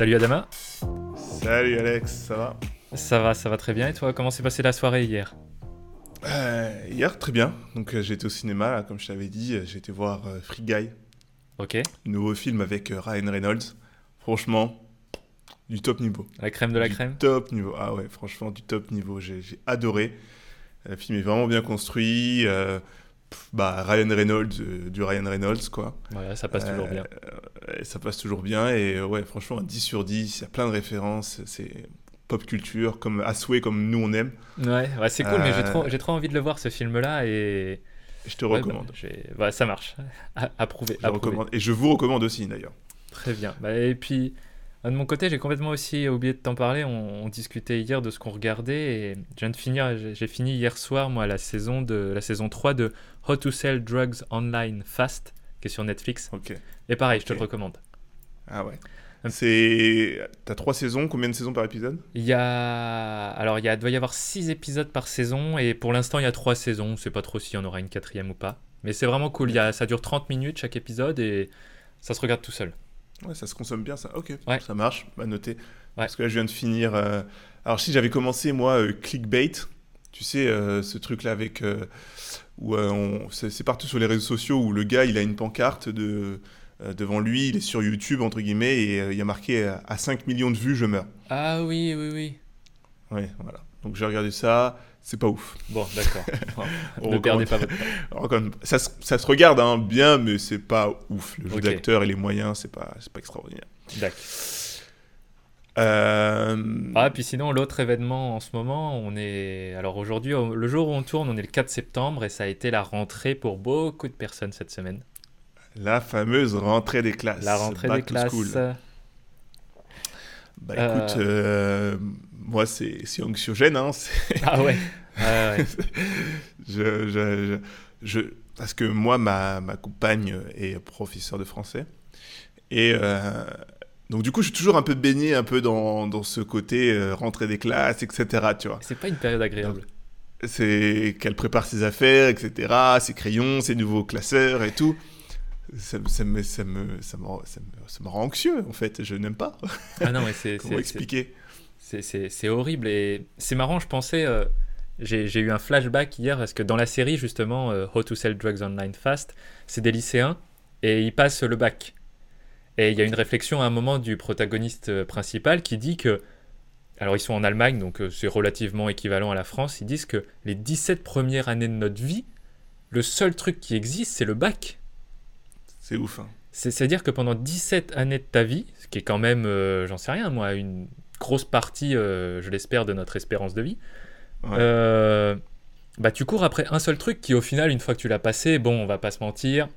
Salut Adama Salut Alex, ça va? Ça va, ça va très bien et toi, comment s'est passée la soirée hier? Euh, Hier, très bien. Donc euh, j'ai été au cinéma, là, comme je t'avais dit, euh, j'ai été voir euh, Free Guy, Ok, nouveau film avec euh, Ryan Reynolds. Franchement, du top niveau. la crème de la Du crème Top niveau. Ah ouais, franchement, du top niveau. J'ai j'ai adoré. Le film est vraiment bien construit. Bah, Ryan Reynolds, euh, du Ryan Reynolds, quoi. Voilà, ça passe toujours Euh, bien. euh, ça passe toujours bien. Et ouais, franchement, un 10 sur 10. Il y a plein de références. C'est pop culture, comme à souhait, comme nous on aime. Ouais, ouais c'est cool, mais j'ai trop, trop envie de le voir ce film-là et. Je te Ouais, recommande. bah, bah, ça marche. Approuvé. Je approuvé. recommande. Et je vous recommande aussi, d'ailleurs. Très bien. Bah, et puis, de mon côté, j'ai complètement aussi oublié de t'en parler. On, on discutait hier de ce qu'on regardait et je viens de finir, j'ai fini hier soir, moi, la saison, de, la saison 3 de How to Sell Drugs Online Fast, qui est sur Netflix. Ok. Et pareil, je te le recommande. Ah ouais. C'est. T'as trois saisons. Combien de saisons par épisode? Il y a... Alors, il y a, doit y avoir 6 épisodes par saison et pour l'instant, il y a 3 saisons. On sait pas trop s'il y en aura une quatrième ou pas. Mais c'est vraiment cool. Il y a, ça dure 30 minutes chaque épisode et ça se regarde tout seul. Ouais, ça se consomme bien, ça. Ok, Ouais. ça marche, à noter. Parce que là, je viens de finir. euh, Alors, si j'avais commencé, moi, euh, Clickbait, tu sais, euh, ce truc-là avec. où on... c'est partout sur les réseaux sociaux où le gars, il a une pancarte de... devant lui, il est sur YouTube, entre guillemets, et il y a marqué à 5 millions de vues, je meurs. Ah oui, oui, oui. Ouais, voilà. Donc, j'ai regardé ça, c'est pas ouf. Bon, d'accord. Ne perdez pas votre temps. Ça, se- ça se regarde hein, bien, mais c'est pas ouf. Le jeu d'acteur et les moyens, c'est pas, pas extraordinaire. D'accord. Euh, Ah, puis sinon, l'autre événement en ce moment, on est. Alors aujourd'hui, au- le jour où on tourne, on est le 4 septembre et ça a été la rentrée pour beaucoup de personnes cette semaine. La fameuse rentrée des classes. La rentrée Back des classes. school. Bah Euh. écoute, euh, moi c'est anxiogène. Hein, Ah ouais. Ah ouais. je, je, je, parce que moi, ma, ma compagne est professeure de français. Et euh, donc du coup, je suis toujours un peu baigné un peu dans, dans ce côté euh, rentrée des classes, etc. Tu vois. C'est pas une période agréable. C'est qu'elle prépare ses affaires, etc. Ses crayons, ses nouveaux classeurs et tout. Ça, me- ça, me, ça, me, ça, me, rend- ça, me, ça me rend anxieux, en fait. Je n'aime pas. Ah non, mais c'est. Comment expliquer? C'est horrible et c'est marrant, je pensais. euh, J'ai eu un flashback hier parce que dans la série, justement, euh, How to Sell Drugs Online Fast, c'est des lycéens et ils passent le bac. Et il y a une réflexion à un moment du protagoniste euh, principal qui dit que. Alors, ils sont en Allemagne, donc c'est relativement équivalent à la France. Ils disent que les 17 premières années de notre vie, le seul truc qui existe, c'est le bac. C'est ouf. hein. C'est- C'est-à-dire que pendant 17 années de ta vie, ce qui est quand même, euh, j'en sais rien, moi, une grosse partie, euh, je l'espère, de notre espérance de vie, Ouais. euh, bah, tu cours après un seul truc qui, au final, une fois que tu l'as passé, bon, on va pas se mentir,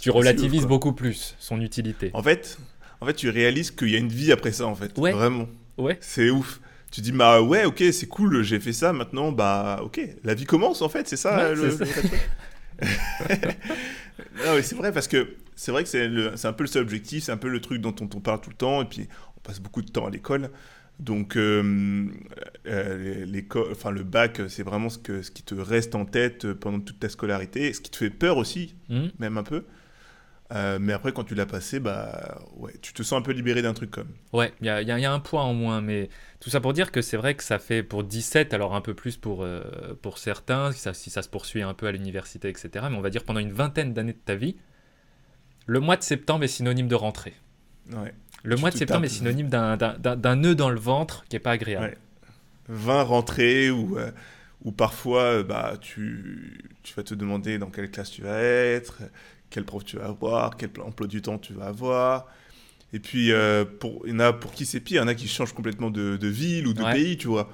tu relativises ouf, beaucoup plus son utilité. En fait, en fait, tu réalises qu'il y a une vie après ça, en fait. Ouais. Vraiment. Ouais. C'est ouf. Tu dis, bah ouais, ok, c'est cool, j'ai fait ça, maintenant, bah ok, la vie commence, en fait, c'est ça Ouais, le, non, mais c'est vrai, parce que c'est vrai que c'est un peu le seul objectif, c'est un peu le truc dont on, on parle tout le temps, et puis on passe beaucoup de temps à l'école. Donc, euh, euh, enfin, le bac, c'est vraiment ce, que, ce qui te reste en tête pendant toute ta scolarité, ce qui te fait peur aussi, Hmm même un peu. Euh, mais après, quand tu l'as passé, bah ouais, tu te sens un peu libéré d'un truc comme. Ouais, il y a, il y a- il y a un point en moins, mais tout ça pour dire que c'est vrai que ça fait pour 17, alors un peu plus pour, euh, pour certains, si ça, si ça se poursuit un peu à l'université, etc. Mais on va dire pendant une vingtaine d'années de ta vie, le mois de septembre est synonyme de rentrée. Ouais. Le Tu mois de te septembre tapes. est synonyme d'un- nœud dans le ventre qui est pas agréable. Ouais. 20 rentrées ou euh, ou parfois euh, bah, tu, tu vas te demander dans quelle classe tu vas être, quel prof tu vas avoir, quel emploi du temps tu vas avoir. Et puis, euh, pour, il y en a pour qui c'est pire, il y en a qui changent complètement de, de ville ou de Ouais. pays, tu vois.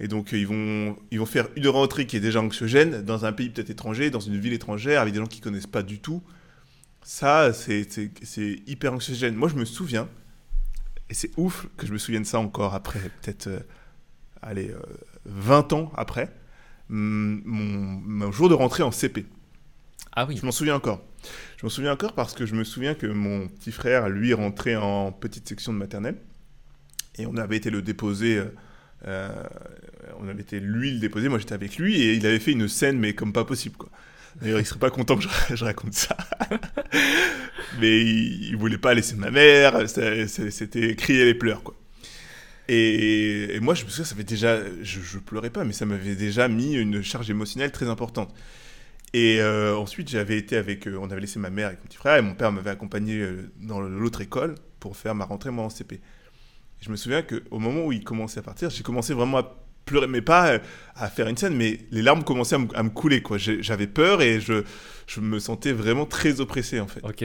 Et donc, ils vont, ils vont faire une rentrée qui est déjà anxiogène dans un pays peut-être étranger, dans une ville étrangère, avec des gens qui connaissent pas du tout. Ça, c'est hyper anxiogène. Moi, je me souviens, et c'est ouf que je me souvienne ça encore après, peut-être, euh, allez, euh, 20 ans après, hum, mon, mon jour de rentrée en CP. Ah oui. Je m'en souviens encore. Je m'en souviens encore parce que je me souviens que mon petit frère, lui, rentrait en petite section de maternelle. Et on avait été le déposer. euh, euh, on avait été lui le déposer. Moi, j'étais avec lui et il avait fait une scène, mais comme pas possible, quoi. D'ailleurs, il serait pas content que je, raconte ça. mais il, il voulait pas laisser ma mère. C'était crier les pleurs, quoi. Et, moi, je me souviens, ça fait déjà. Je, je pleurais pas, mais ça m'avait déjà mis une charge émotionnelle très importante. Et euh, ensuite, j'avais été avec. euh, on avait laissé ma mère avec mon petit frère et mon père m'avait accompagné euh, dans l'autre école pour faire ma rentrée, moi, en CP. Et je me souviens qu'au moment où il commençait à partir, j'ai commencé vraiment à pleurer, mais pas euh, à faire une scène, mais les larmes commençaient à me, à me couler, quoi. J'avais peur et je, je me sentais vraiment très oppressé, en fait. Ok.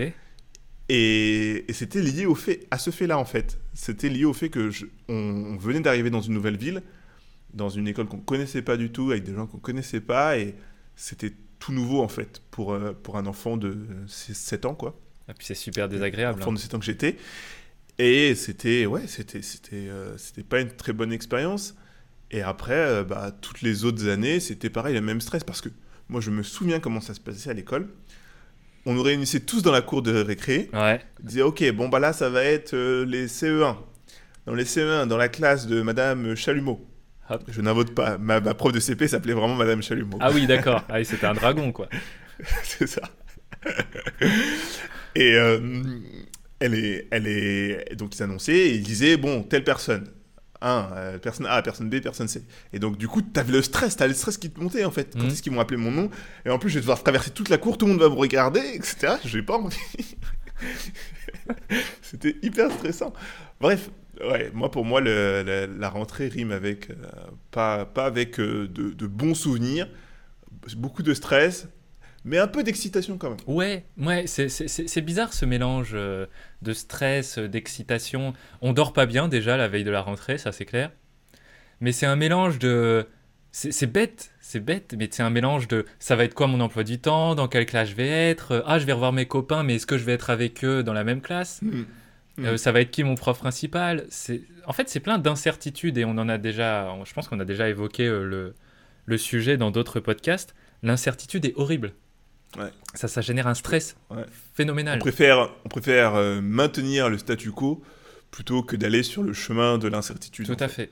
Et, et c'était lié au fait, à ce fait-là, en fait. C'était lié au fait que je- on, on venait d'arriver dans une nouvelle ville, dans une école qu'on connaissait pas du tout, avec des gens qu'on connaissait pas, et c'était tout nouveau, en fait, pour, euh, pour un enfant de 7 ans, quoi. Et puis c'est super désagréable. Enfant hein. de 7 ans que j'étais. Et c'était, ouais, c'était, c'était, euh, c'était pas une très bonne expérience. Et après, euh, bah, toutes les autres années, c'était pareil, le même stress, parce que moi, je me souviens comment ça se passait à l'école. On nous réunissait tous dans la cour de récré, Ouais. on disait, ok, bon, bah là, ça va être euh, les CE1. Dans les CE1, dans la classe de Madame Chalumeau. Hop. Je n'invote pas. Ma, ma prof de CP s'appelait vraiment Madame Chalumeau. Ah oui, d'accord. Ah c'était un dragon, quoi. c'est ça. et euh, elle est, elle est, donc ils annonçaient et ils disaient bon telle personne, un, euh, personne A, personne B, personne C. Et donc du coup t'avais le stress, t'avais le stress qui te montait en fait. Quand Mhm. est-ce qu'ils m'ont appelé mon nom Et en plus je vais devoir traverser toute la cour, tout le monde va me regarder, etc. J'ai pas envie. C'était hyper stressant. Bref. Ouais, moi pour moi le- le- la rentrée rime avec euh, pas pas avec euh, de, de bons souvenirs, beaucoup de stress, mais un peu d'excitation quand même. Ouais, ouais, c'est- bizarre ce mélange euh, de stress, euh, d'excitation. On dort pas bien déjà la veille de la rentrée, ça c'est clair. Mais c'est un mélange de. C'est bête, c'est bête, mais c'est un mélange de ça va être quoi mon emploi du temps, dans quelle classe je vais être, euh, ah je vais revoir mes copains, mais est-ce que je vais être avec eux dans la même classe? Mm. Euh, ça va être qui mon prof principal? En fait c'est plein d'incertitudes et on en a déjà, je pense qu'on a déjà évoqué le, le sujet dans d'autres podcasts. L'incertitude est horrible. Ouais. Ça, ça génère un stress Ouais. On phénoménal. préfère, on préfère euh, maintenir le statu quo plutôt que d'aller sur le chemin de l'incertitude. Tout en à fait.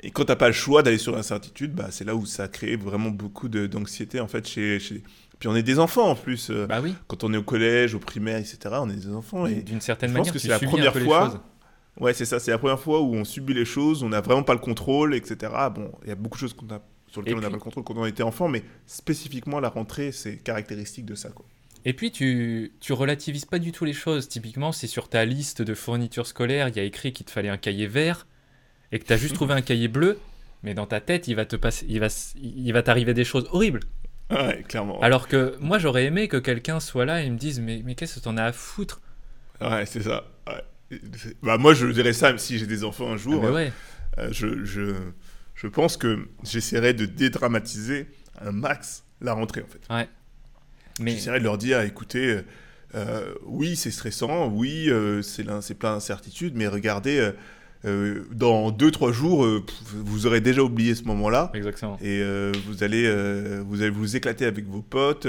Et quand t'as pas le choix d'aller sur l'incertitude, bah, c'est là où ça crée vraiment beaucoup d'anxiété en fait chez, chez- Puis on est des enfants en plus. euh, Bah oui. Quand on est au collège, au primaire, etc., on est des enfants. Et... D'une certaine je pense manière, que c'est la première fois. Ouais, c'est ça. C'est la première fois où on subit les choses, on n'a vraiment pas le contrôle, etc. Bon, il y a beaucoup de choses qu'on a, sur lesquelles Et on n'a puis- pas le contrôle quand on était enfant, mais spécifiquement la rentrée, c'est caractéristique de ça. Quoi. Et puis tu, tu relativises pas du tout les choses. Typiquement, si sur ta liste de fournitures scolaires, il y a écrit qu'il te fallait un cahier vert et que tu as juste trouvé un cahier bleu, mais dans ta tête, il va te passer, il va, il va t'arriver des choses horribles. Ouais, clairement. Alors que moi, j'aurais aimé que quelqu'un soit là et me dise mais, mais qu'est-ce que t'en as à foutre? Ouais, c'est ça. Ouais. Bah, moi, je dirais ça, même si j'ai des enfants un Ah, jour. mais ouais. euh, je, je, je pense que j'essaierai de dédramatiser un max la rentrée, en fait. Mais J'essaierai de leur dire, écoutez, euh, euh, oui, c'est stressant, oui, euh, c'est plein d'incertitudes, mais regardez, euh, dans 2-3 jours, vous aurez déjà oublié ce moment-là, exactement. et vous, allez, vous allez vous éclater avec vos potes,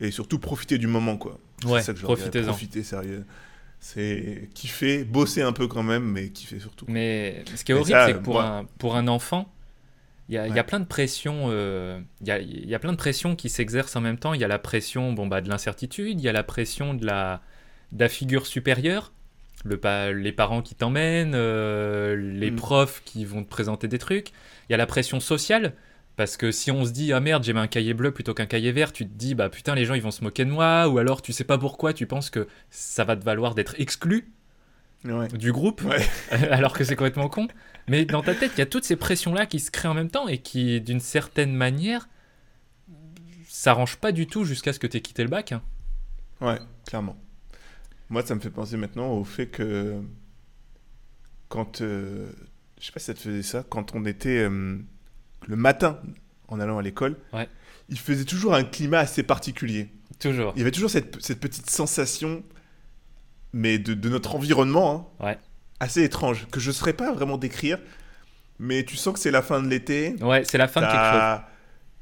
et surtout profiter du moment, quoi. Ouais, profitez-en. Profitez, sérieux. C'est kiffer, bosser un peu quand même, mais kiffer surtout. Mais ce qui est Mais horrible, c'est que pour, moi- un, pour un enfant, il y a, il y a Ouais. plein de pressions. euh, Il y, a, il y a plein de pressions qui s'exercent en même temps. Il y a la pression bon, bah, de l'incertitude, il y a la pression de la, de la figure supérieure, le pa- les parents qui t'emmènent, euh, les Mm. profs qui vont te présenter des trucs. Il y a la pression sociale, Parce que si on se dit, ah merde, j'ai mis un cahier bleu plutôt qu'un cahier vert, tu te dis, bah putain, les gens ils vont se moquer de moi, ou alors tu sais pas pourquoi, tu penses que ça va te valoir d'être exclu Ouais. du groupe, Ouais. alors que c'est complètement con. Mais dans ta tête, il y a toutes ces pressions-là qui se créent en même temps et qui, d'une certaine manière, s'arrangent pas du tout jusqu'à ce que tu aies quitté le bac. hein. Ouais, clairement. Moi, ça me fait penser maintenant au fait que quand, euh, je sais pas si ça te faisait ça, quand on était euh, le matin en allant à l'école, Ouais. il faisait toujours un climat assez particulier. Toujours. Il y avait toujours cette, cette petite sensation, mais de, de notre environnement, hein, Ouais. Assez étrange, que je ne saurais pas vraiment décrire, mais tu sens que c'est la fin de l'été. Ouais, c'est la fin de quelque chose.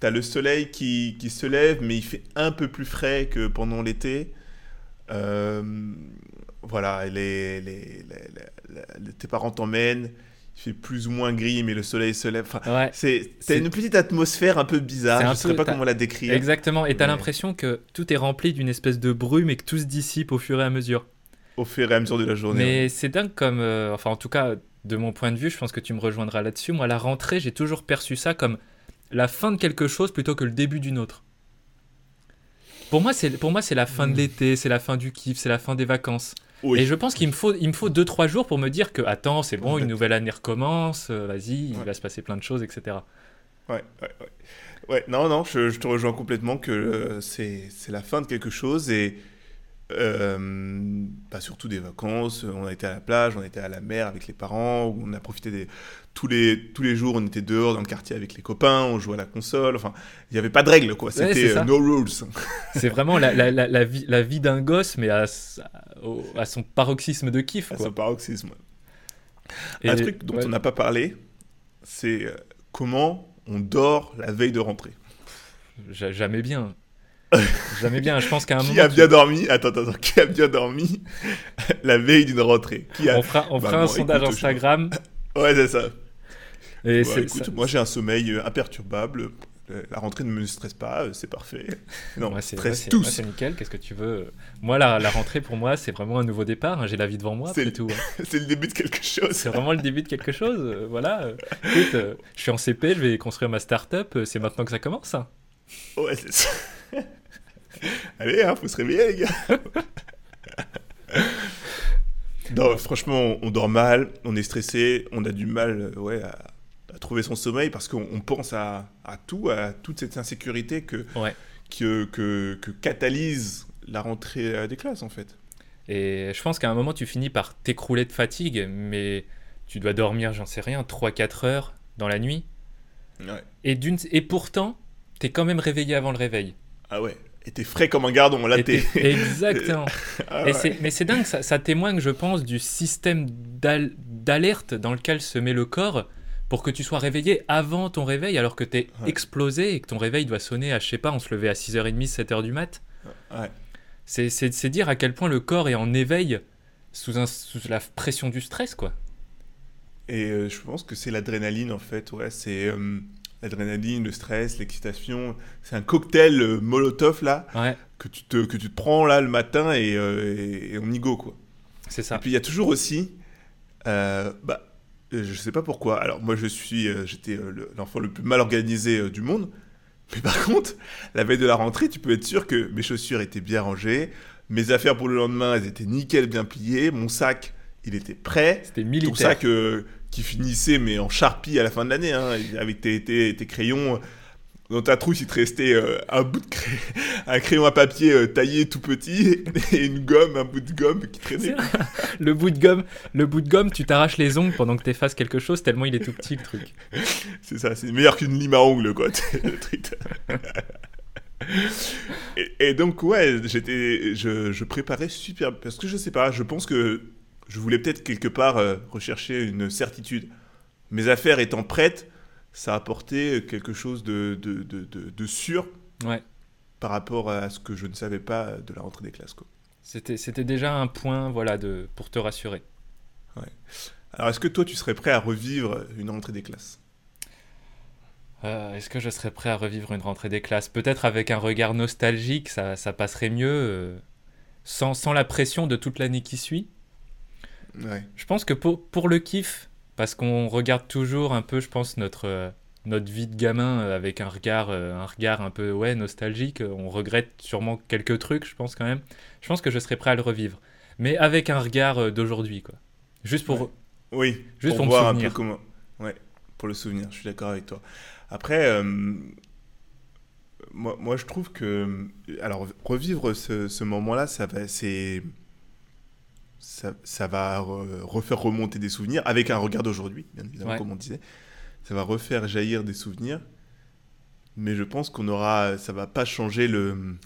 T'as le soleil qui, qui se lève, mais il fait un peu plus frais que pendant l'été. Euh, voilà, les, les- les- tes parents t'emmènent. Il fait plus ou moins gris, mais le soleil se lève. Enfin, Ouais. c'est une petite atmosphère un peu bizarre. Un Je ne saurais pas comment la décrire. Exactement, et t'as Mais- l'impression que tout est rempli d'une espèce de brume et que tout se dissipe au fur et à mesure. Au fur et à mesure de la journée. Mais c'est dingue comme, euh, enfin en tout cas de mon point de vue, je pense que tu me rejoindras là-dessus. Moi, la rentrée, j'ai toujours perçu ça comme la fin de quelque chose plutôt que le début d'une autre. Pour moi, c'est pour moi c'est la fin de Mm. l'été, c'est la fin du kiff, c'est la fin des vacances. Oui. Et je pense qu'il me faut il me faut deux trois jours pour me dire que attends, c'est bon, En fait- une nouvelle année recommence, euh, vas-y, il va se passer plein de choses, etc. Ouais, ouais, ouais. Ouais, non, non, je, je te rejoins complètement que euh, c'est c'est la fin de quelque chose et euh, bah, surtout des vacances. On a été à la plage, on a été à la mer avec les parents, où on a profité des tous les tous les jours. On était dehors dans le quartier avec les copains, on jouait à la console. Enfin, il n'y avait pas de règles quoi. C'était euh, no rules. C'est vraiment la, la, vie, la vie d'un gosse, mais à, à son paroxysme de kiff. À Quoi. son paroxysme. Et- Un truc dont ouais. on n'a pas parlé, c'est euh, comment on dort la veille de rentrée. Ja- Jamais bien. Jamais bien. Je pense qu'à un Qui moment. a tu- bien dormi? Attends, attends. Qui a bien dormi? La veille d'une rentrée Qui a On fera, on Bah, un bon, sondage écoute, je- Instagram. Ouais, c'est ça. Et c'est- écoute, ça- moi j'ai un sommeil euh, imperturbable. La rentrée ne me stresse pas, euh, c'est parfait. Non, moi, c'est stresse tous. c'est nickel. Qu'est-ce que tu veux? Moi, la, la rentrée, pour moi, c'est vraiment un nouveau départ. hein. J'ai la vie devant moi, C'est le- tout. hein. c'est le début de quelque chose. C'est vraiment le début de quelque chose. euh, voilà. Écoute, euh, je suis en CP, je vais construire ma start-up. C'est maintenant que ça commence. hein. Ouais, c'est ça. Allez, hein, faut se réveiller, les gars. non, franchement, on, dort mal, on est stressé, on a du mal euh, ouais, à, à trouver son sommeil parce qu'on on pense à, à tout, à toute cette insécurité que, Ouais. que, que, que catalyse la rentrée euh, des classes, en fait. Et je pense qu'à un moment, tu finis par t'écrouler de fatigue, mais tu dois dormir, j'en sais rien, 3-4 heures dans la nuit. Ouais. Et, d'une- et pourtant, t'es quand même réveillé avant le réveil. Ah ouais, et t'es frais comme un gardon, là t'es... Exactement. Ah ouais. mais c'est dingue, ça, ça témoigne, je pense, du système d'al- d'alerte dans lequel se met le corps pour que tu sois réveillé avant ton réveil, alors que t'es Ouais. explosé et que ton réveil doit sonner à, je sais pas, on se levait à 6h30, 7h du mat. Ouais. C'est dire à quel point le corps est en éveil sous, un- sous la pression du stress, quoi. Et euh, je pense que c'est l'adrénaline en fait, ouais, c'est euh, l'adrénaline, le stress, l'excitation, c'est un cocktail euh, molotov là Ouais, que tu te que tu te prends là le matin et, euh, et, et on y go quoi. c'est Et ça. puis il y a toujours aussi, euh, bah, je sais pas pourquoi. Alors moi je suis, euh, j'étais le- l'enfant le plus mal organisé du monde, mais par contre la veille de la rentrée, tu peux être sûr que mes chaussures étaient bien rangées, mes affaires pour le lendemain elles étaient nickel bien pliées, mon sac il était prêt. C'était Ton militaire. sac euh, qui finissait mais en charpie à la fin de l'année, hein, avec tes, tes, tes crayons. Dans ta trousse, il te restait euh, un bout de crayon, un crayon à papier euh, taillé tout petit et une gomme, un bout de gomme qui traînait. le bout de gomme, le bout de gomme, tu t'arraches les ongles pendant que t'effaces quelque chose tellement il est tout petit le truc. C'est ça, c'est meilleur qu'une lime à ongles, quoi. le truc. et, et donc, ouais, j'étais, je, je préparais super. Parce que je sais pas, je pense que je voulais peut-être quelque part euh, rechercher une certitude. Mes affaires étant prêtes, ça apportait quelque chose de, de, de, sûr Ouais. par rapport à ce que je ne savais pas de la rentrée des classes, c'était déjà un point voilà de pour te rassurer. Alors, est-ce que toi, tu serais prêt à revivre une rentrée des classes? Euh, Est-ce que je serais prêt à revivre une rentrée des classes? Peut-être avec un regard nostalgique, ça, ça passerait mieux, euh, sans, sans la pression de toute l'année qui suit. Ouais. Je pense que pour, pour le kiff, parce qu'on regarde toujours un peu, je pense, notre, euh, notre vie de gamin euh, avec un regard, euh, un regard un peu ouais, nostalgique. On regrette sûrement quelques trucs, je pense quand même. Je pense que je serais prêt à le revivre. Mais avec un regard d'aujourd'hui, quoi. Juste pour. Oui, juste pour, pour, voir me un peu comment. Ouais, pour le souvenir, je suis d'accord avec toi. Après, euh, moi, moi je trouve que. Alors, revivre ce, ce moment-là, ça va. C'est. Ça, ça va re- refaire remonter des souvenirs avec un regard d'aujourd'hui, bien évidemment, Ouais. comme on disait. Ça va refaire jaillir des souvenirs. Mais je pense qu'on aura. Ça va pas changer le.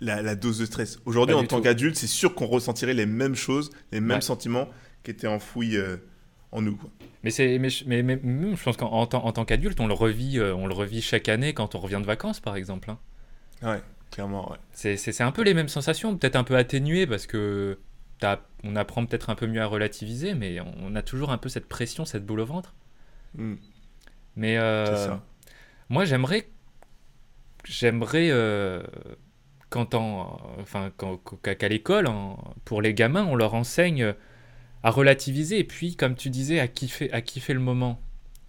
La, la dose de stress. Aujourd'hui, en tant qu'adulte, c'est sûr qu'on ressentirait les mêmes choses, les mêmes Ouais. sentiments qui étaient enfouis euh, en nous. quoi. Mais, c'est, mais, je- mais, je pense qu'en en tant, en tant qu'adulte, on le revit, euh, on le revit chaque année quand on revient de vacances, par exemple. hein. Ouais, clairement, ouais. C'est, un peu les mêmes sensations, peut-être un peu atténuées parce que on apprend peut-être un peu mieux à relativiser, mais on a toujours un peu cette pression, cette boule au ventre. Mm, Mais euh, ça. moi, j'aimerais, j'aimerais euh, quand en, enfin, qu'à l'école, pour les gamins, on leur enseigne à relativiser et puis, comme tu disais, à kiffer, à kiffer le moment.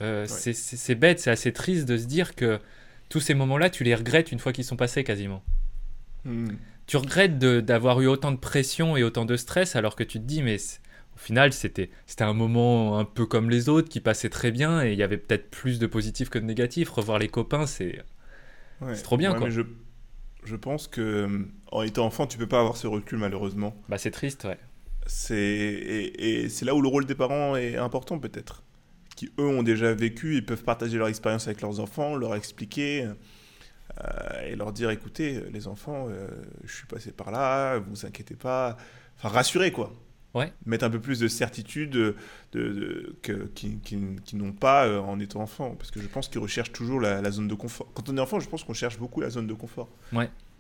Euh, c'est- bête, c'est assez triste de se dire que tous ces moments-là, tu les regrettes une fois qu'ils sont passés quasiment. Mm. Tu regrettes d'avoir eu autant de pression et autant de stress alors que tu te dis, mais au final, c'était c'était un moment un peu comme les autres qui passait très bien et il y avait peut-être plus de positifs que de négatifs. Revoir les copains, c'est. Ouais. C'est trop bien, Ouais, quoi. mais je, je pense que en étant enfant, tu peux pas avoir ce recul malheureusement. Bah, c'est triste, ouais. C'est et, et c'est là où le rôle des parents est important peut-être. Qui eux ont déjà vécu, ils peuvent partager leur expérience avec leurs enfants, leur expliquer et leur dire écoutez les enfants, euh, je suis passé par là, vous inquiétez pas, enfin rassurer quoi. Ouais. Mettre un peu plus de certitude de, de- que, qui, qui- qui n'ont pas euh, en étant enfant. Parce que je pense qu'ils recherchent toujours la, la zone de confort. Quand on est enfant, je pense qu'on cherche beaucoup la zone de confort.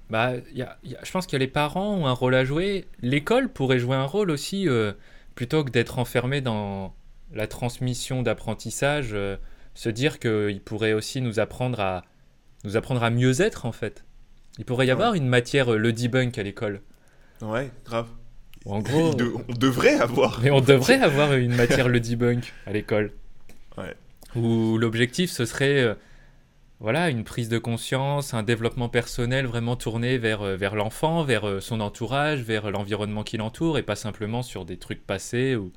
Bah, il y a- y a- je pense que les parents ont un rôle à jouer. L'école pourrait jouer un rôle aussi, euh, plutôt que d'être enfermé dans la transmission d'apprentissage, euh, se dire qu'il pourrait aussi nous apprendre à, nous apprendre à mieux être, en fait. Il pourrait y Ouais. avoir une matière, euh, le debunk à l'école. Ouais, grave. En gros, de- on devrait avoir. mais on devrait avoir une matière, le debunk, à l'école. Ouais. Où l'objectif, ce serait euh, voilà, une prise de conscience, un développement personnel vraiment tourné vers, euh, vers l'enfant, vers son entourage, vers l'environnement qui l'entoure, et pas simplement sur des trucs passés. Ou...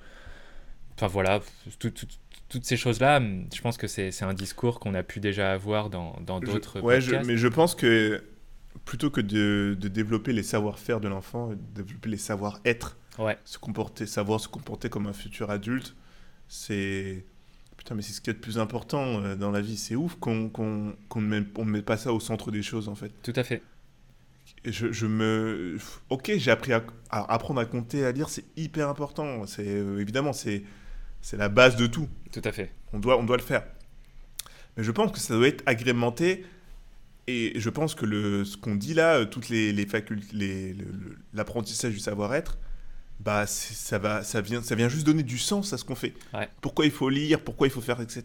Enfin voilà, tout- tout- toutes ces choses-là, hum, je pense que c'est un discours qu'on a pu déjà avoir dans d'autres ouais, je- mais je pense que plutôt que de, de développer les savoir-faire de l'enfant, développer les savoir-être, Ouais, se comporter, savoir se comporter comme un futur adulte, c'est. Putain, mais c'est ce qu'il y a de plus important euh, dans la vie. C'est ouf qu'on ne met, ne met pas ça au centre des choses, en fait. tout à fait. Je, je me. Ok, j'ai appris à, à apprendre à compter, à lire, c'est hyper important. C'est euh, évidemment, c'est c'est la base de tout. Tout à fait. On doit, on doit le faire. Mais je pense que ça doit être agrémenté. Et je pense que le, ce qu'on dit là, euh, toutes les, les facultés, l'apprentissage du savoir-être, bah ça, va, ça, vient, ça vient juste donner du sens à ce qu'on fait. Ouais. Pourquoi il faut lire, pourquoi il faut faire, etc.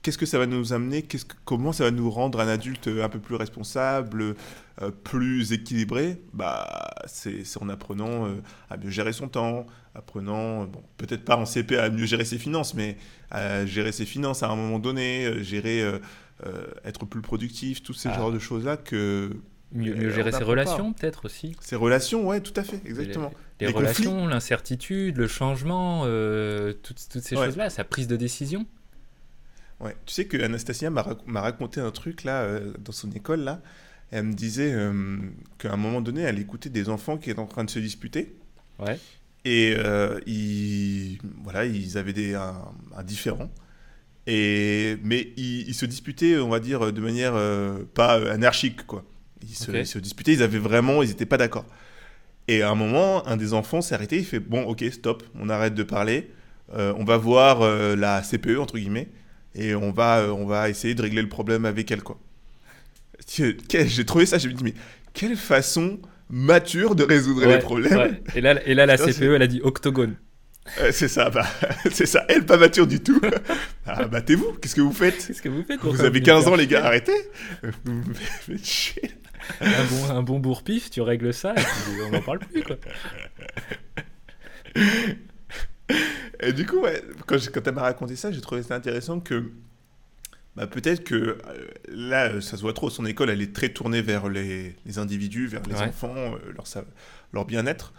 Qu'est-ce que ça va nous amener? Qu'est-ce que- Comment ça va nous rendre un adulte un peu plus responsable, euh, plus équilibré? Bah, C'est en apprenant euh, à mieux gérer son temps, apprenant, euh, bon, peut-être pas en CP à mieux gérer ses finances, mais à gérer ses finances à un moment donné, euh, gérer, euh, euh, être plus productif, tous ces Ah. genres de choses-là que Mieux, gérer ses relations, peut-être aussi. ces relations, ouais, tout à fait, exactement. Les, Les relations, l'incertitude, le changement, euh, toutes, toutes ces Ouais. choses-là, sa prise de décision. Ouais. Tu sais que Anastasia m'a rac- raconté un truc là euh, dans son école là. Elle me disait euh, qu'à un moment donné, elle écoutait des enfants qui étaient en train de se disputer. Ouais. Et ils, voilà, ils avaient des, un, un différend. Et, mais ils, ils se disputaient, on va dire, de manière pas anarchique, quoi. Ils se, Ok. ils se disputaient, ils avaient vraiment, ils n'étaient pas d'accord. Et à un moment, un des enfants s'est arrêté, il fait Bon, ok, stop, on arrête de parler, euh, on va voir euh, la CPE, entre guillemets, et on va, euh, on va essayer de régler le problème avec elle, quoi. J'ai trouvé ça, je me dis Mais quelle façon mature de résoudre Ouais, les problèmes ouais. Et là, et là la CPE, elle a dit octogone. C'est ça, bah, c'est ça. Elle, pas mature du tout. ah, battez-vous, qu'est-ce que vous faites? Qu'est-ce que vous faites Vous avez me 15 ans, les gars, arrêtez Vous me faites chier. un bon, un bon bourre-pif, tu règles ça, et puis on n'en parle plus, quoi. Et du coup, ouais, quand, quand elle m'a raconté ça, j'ai trouvé ça intéressant que bah, peut-être que euh, là, ça se voit trop, son école, elle est très tournée vers les, les individus, vers les Ouais. enfants, euh, leur, bien-être.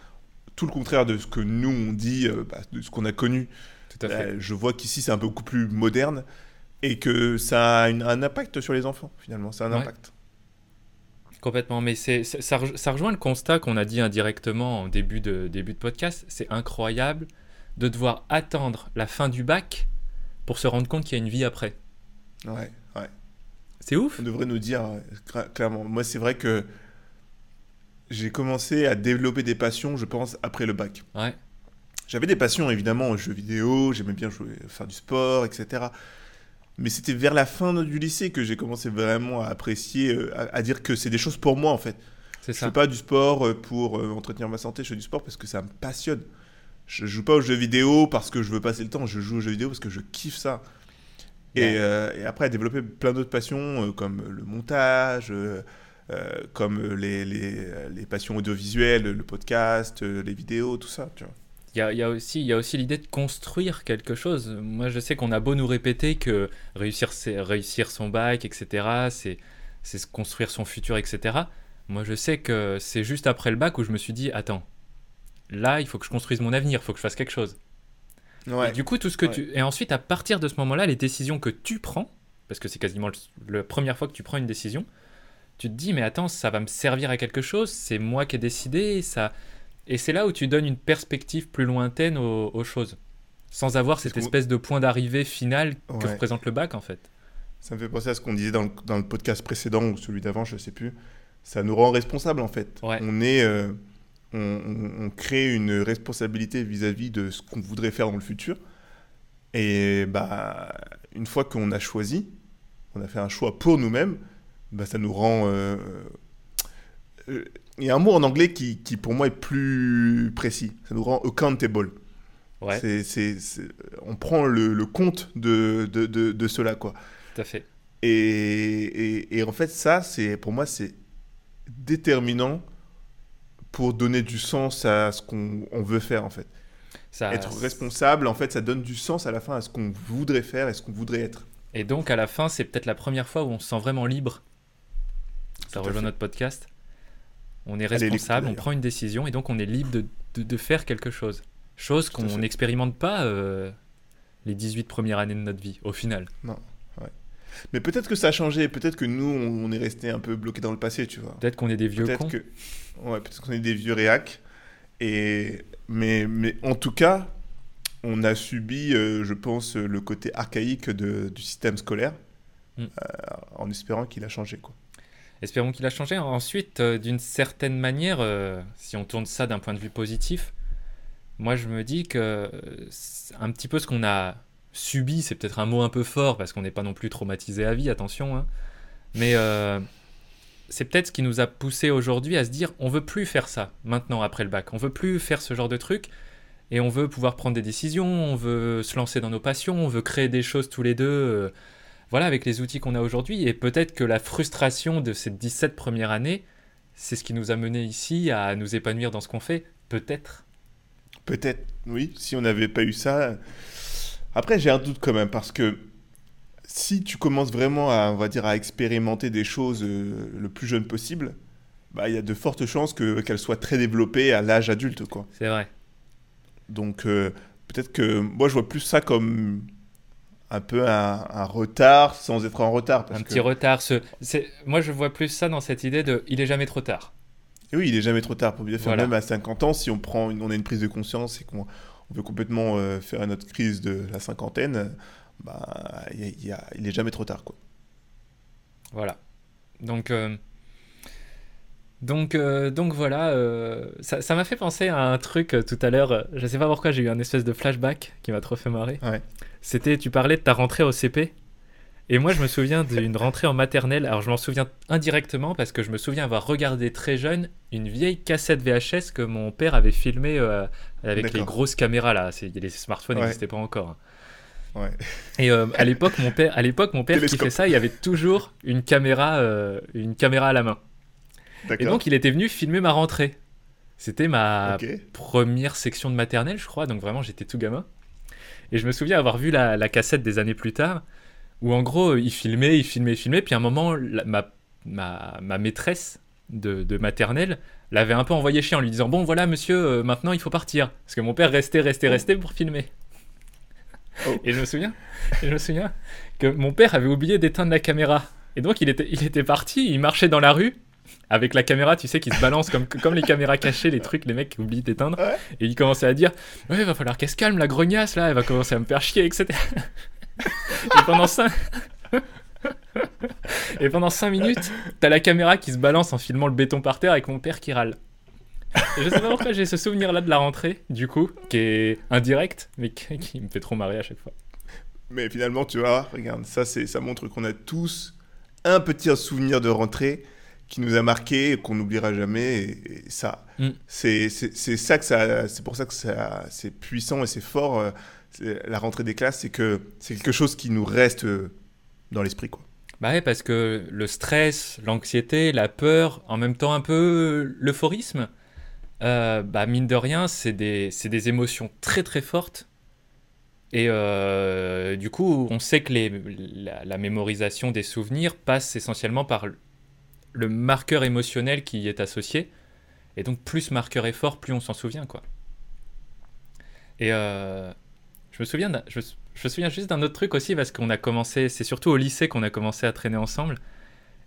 Tout le contraire de ce que nous, on dit, euh, bah, de ce qu'on a connu. Tout à fait. Je vois qu'ici, c'est un peu beaucoup plus moderne et que ça a une- un impact sur les enfants, finalement. C'est un Ouais. impact. Complètement, mais c'est, ça, rej- ça rejoint le constat qu'on a dit indirectement en début de, début de podcast. C'est incroyable de devoir attendre la fin du bac pour se rendre compte qu'il y a une vie après. Ouais, ouais. C'est ouf On devrait nous dire, cla- clairement. Moi, c'est vrai que j'ai commencé à développer des passions, je pense, après le bac. Ouais, J'avais des passions, évidemment, aux jeux vidéo, j'aimais bien jouer, faire du sport, etc. Mais c'était vers la fin du lycée que j'ai commencé vraiment à apprécier, euh, à, à dire que c'est des choses pour moi, en fait. c'est Je ça. fais pas du sport euh, pour euh, entretenir ma santé, je fais du sport parce que ça me passionne. Je joue pas aux jeux vidéo parce que je veux passer le temps, je joue aux jeux vidéo parce que je kiffe ça. Et, euh, après, à développer plein d'autres passions euh, comme le montage, euh, comme les, les, les passions audiovisuelles, le podcast, les vidéos, tout ça. Tu vois. Il y a, y a aussi, il y a aussi l'idée de construire quelque chose. Moi, je sais qu'on a beau nous répéter que réussir, c'est réussir son bac, etc., c'est, construire son futur, etc. Moi, je sais que c'est juste après le bac où je me suis dit, attends, là, il faut que je construise mon avenir, il faut que je fasse quelque chose. Ouais. Et du coup, tout ce que Ouais. tu... Et ensuite, à partir de ce moment-là, les décisions que tu prends, parce que c'est quasiment le- la première fois que tu prends une décision, tu te dis, mais attends, ça va me servir à quelque chose, c'est moi qui ai décidé, ça... Et c'est là où tu donnes une perspective plus lointaine aux, aux choses, sans avoir cette espèce de point d'arrivée final que représente le bac, en fait. Ça me fait penser à ce qu'on disait dans le, dans le podcast précédent ou celui d'avant, je sais plus. Ça nous rend responsables en fait. Ouais. On est, euh, on, on- on crée une responsabilité vis-à-vis de ce qu'on voudrait faire dans le futur. Et bah, une fois qu'on a choisi, on a fait un choix pour nous-mêmes, bah, ça nous rend. euh, Il y a un mot en anglais qui, qui, pour moi est plus précis. Ça nous rend accountable. Ouais, on prend le, le compte de, de, de, de cela quoi. tout à fait. Et, et, et en fait, ça, c'est pour moi, c'est déterminant pour donner du sens à ce qu'on on veut faire, en fait. Ça... être responsable, en fait, ça donne du sens à la fin à ce qu'on voudrait faire et ce qu'on voudrait être. Et donc, à la fin, c'est peut-être la première fois où on se sent vraiment libre. Ça Tout rejoint notre podcast. On est responsable, on prend une décision et donc on est libre de, de- de faire quelque chose. Chose qu'on n'expérimente pas euh, les 18 premières années de notre vie, au final. Mais peut-être que ça a changé, peut-être que nous, on, on est resté un peu bloqué dans le passé, tu vois. Peut-être qu'on est des vieux Peut-être cons. que, ouais, peut-être qu'on est des vieux réacs. Et mais, mais en tout cas, on a subi, euh, je pense, le côté archaïque de- du système scolaire, Mm. euh, en espérant qu'il a changé, quoi. Espérons qu'il a changé. Ensuite, euh, d'une certaine manière, euh, si on tourne ça d'un point de vue positif, moi je me dis que euh, un petit peu ce qu'on a subi, c'est peut-être un mot un peu fort parce qu'on n'est pas non plus traumatisé à vie, attention, hein. mais c'est peut-être ce qui nous a poussé aujourd'hui à se dire on veut plus faire ça maintenant après le bac, on veut plus faire ce genre de truc et on veut pouvoir prendre des décisions, on veut se lancer dans nos passions, on veut créer des choses tous les deux. Voilà, avec les outils qu'on a aujourd'hui. Et peut-être que la frustration de ces 17 premières années, c'est ce qui nous a mené ici à nous épanouir dans ce qu'on fait. Peut-être. Peut-être, oui, si on n'avait pas eu ça. Après, j'ai un doute quand même, parce que si tu commences vraiment à, on va dire, à expérimenter des choses euh, le plus jeune possible, bah, il y a de fortes chances que, qu'elles soient très développées à l'âge adulte, quoi. C'est vrai. Donc, euh, peut-être que moi, je vois plus ça comme un peu un, un retard sans être en retard. Parce un que, petit retard. Ce... Moi, je vois plus ça dans cette idée de il est jamais trop tard. Et oui, il est jamais trop tard pour bien faire. Voilà. Même à 50 ans, si on, prend une- on a une prise de conscience et qu'on on veut complètement euh, faire notre crise de la cinquantaine, bah, il y a- il y a- il est jamais trop tard. Quoi. Voilà. Donc, euh, donc, euh, donc voilà. euh, ça m'a fait penser à un truc euh, tout à l'heure. Je sais pas pourquoi j'ai eu un espèce de flashback qui m'a trop fait marrer. Ouais. C'était, tu parlais de ta rentrée au CP. Et moi, je me souviens d'une rentrée en maternelle. Alors, je m'en souviens indirectement parce que je me souviens avoir regardé très jeune une vieille cassette VHS que mon père avait filmée euh, avec les grosses caméras là. Les smartphones Ouais. n'existaient pas encore. hein. Ouais. Et euh, à l'époque, mon père, à l'époque, mon père qui fait ça, il y avait toujours une caméra, euh, une caméra à la main. Et donc, il était venu filmer ma rentrée. C'était ma première section de maternelle, je crois. Donc vraiment, j'étais tout gamin. Et je me souviens avoir vu la, la cassette des années plus tard, où en gros, il filmait, il filmait, il filmait, puis à un moment, ma, ma, ma, maîtresse de, de maternelle l'avait un peu envoyé chier en lui disant Bon, voilà, monsieur, euh, maintenant il faut partir. Parce que mon père restait, restait, restait pour filmer. Oh. Et je me souviens, je me souviens que mon père avait oublié d'éteindre la caméra. Et donc il était, il était parti, il marchait dans la rue avec la caméra, tu sais, qui se balance comme, comme les caméras cachées, les trucs, les mecs qui oublient d'éteindre. Et il commençait à dire Ouais, il va falloir qu'elle se calme, la grognasse, là, elle va commencer à me faire chier, etc. et pendant ça. Et pendant 5 minutes, t'as la caméra qui se balance en filmant le béton par terre avec mon père qui râle. je sais pas pourquoi j'ai ce souvenir là de la rentrée, du coup, qui est indirect, mais qui, me fait trop marrer à chaque fois. Mais finalement, tu vois, regarde, ça, ça montre qu'on a tous un petit souvenir de rentrée qui nous a marqué, qu'on n'oubliera jamais. Et, ça, mm. c'est ça que ça, c'est pour ça que c'est puissant et c'est fort. Euh, la rentrée des classes, c'est que c'est quelque chose qui nous reste euh, dans l'esprit, quoi. Bah ouais, parce que le stress, l'anxiété, la peur, en même temps un peu l'euphorisme, euh, bah mine de rien, c'est des, des, émotions très très fortes. Et du coup, on sait que les, la, la, mémorisation des souvenirs passe essentiellement par le marqueur émotionnel qui y est associé. Et donc, plus marqueur est fort, plus on s'en souvient, quoi. Et euh, je me souviens, je, me souviens juste d'un autre truc aussi parce qu'on a commencé, c'est surtout au lycée qu'on a commencé à traîner ensemble.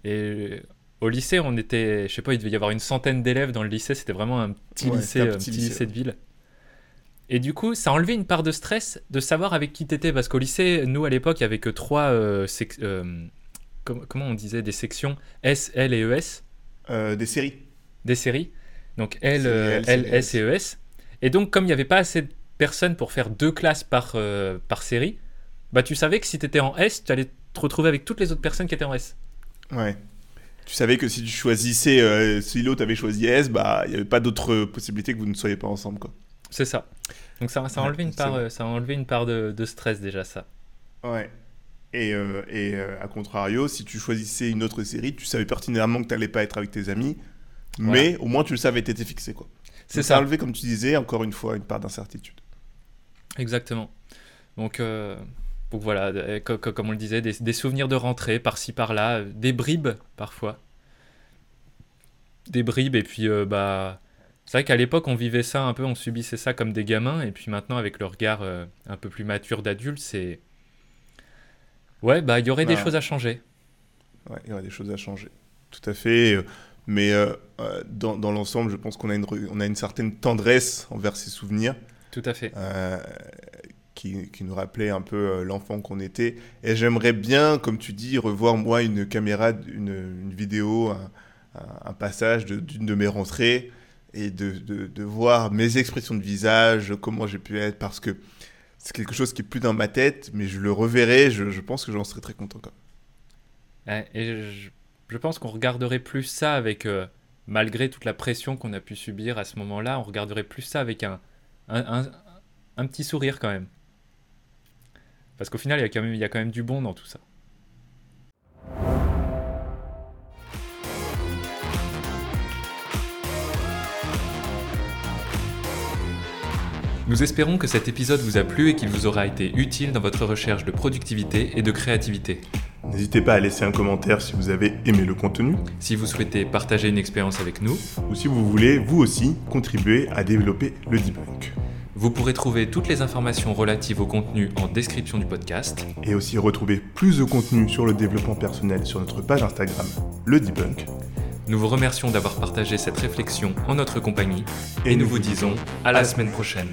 Et au lycée, on était, je sais pas, il devait y avoir une centaine d'élèves dans le lycée. C'était vraiment un petit lycée, un petit, lycée, de ville. Et du coup, ça a enlevé une part de stress de savoir avec qui t'étais parce qu'au lycée, nous à l'époque, il y avait que trois euh, euh, comment on disait, des sections S, L et ES euh, Des séries. Des séries. Donc L, L, S et ES. Et donc, comme il n'y avait pas assez de personnes pour faire deux classes par, euh, par série, bah, tu savais que si tu étais en S, tu allais te retrouver avec toutes les autres personnes qui étaient en S. Ouais. Tu savais que si tu choisissais, euh, si l'autre avait choisi S, bah, il n'y avait pas d'autre possibilité que vous ne soyez pas ensemble. quoi. C'est ça. Donc ça, ça, a enlevé une part, ça a enlevé une part de, de stress déjà, ça. Ouais. Et, euh, et euh, à contrario, si tu choisissais une autre série, tu savais pertinemment que tu n'allais pas être avec tes amis, mais au moins tu le savais, tu étais fixé. quoi. C'est ça. Enlevé, comme tu disais, encore une fois, une part d'incertitude. Exactement. Donc, euh, donc voilà, comme on le disait, des, souvenirs de rentrée par-ci par-là, des bribes parfois. Des bribes, et puis bah. C'est vrai qu'à l'époque, on vivait ça un peu, on subissait ça comme des gamins, et puis maintenant, avec le regard un peu plus mature d'adulte, c'est Ouais, bah il y aurait des choses à changer. Ouais, il y aurait des choses à changer. Tout à fait. Euh, mais euh, euh, dans, dans l'ensemble, je pense qu'on a, une, on a une certaine tendresse envers ces souvenirs. Tout à fait. qui, qui, nous rappelait un peu l'enfant qu'on était. Et j'aimerais bien, comme tu dis, revoir moi une caméra, une, une vidéo, un, un passage d'une de, de, mes rentrées et de, de, de, voir mes expressions de visage, comment j'ai pu être, parce que c'est quelque chose qui est plus dans ma tête, mais je le reverrai, je, pense que j'en serais très content quand même. Et je, pense qu'on regarderait plus ça avec, euh, malgré toute la pression qu'on a pu subir à ce moment-là, on regarderait plus ça avec un, petit sourire quand même. Parce qu'au final, il y a quand même du bon dans tout ça. Nous espérons que cet épisode vous a plu et qu'il vous aura été utile dans votre recherche de productivité et de créativité. N'hésitez pas à laisser un commentaire si vous avez aimé le contenu. Si vous souhaitez partager une expérience avec nous. Ou si vous voulez, vous aussi, contribuer à développer le debunk. Vous pourrez trouver toutes les informations relatives au contenu en description du podcast. Et aussi retrouver plus de contenu sur le développement personnel sur notre page Instagram, le debunk. Nous vous remercions d'avoir partagé cette réflexion en notre compagnie et, nous vous disons à la semaine prochaine.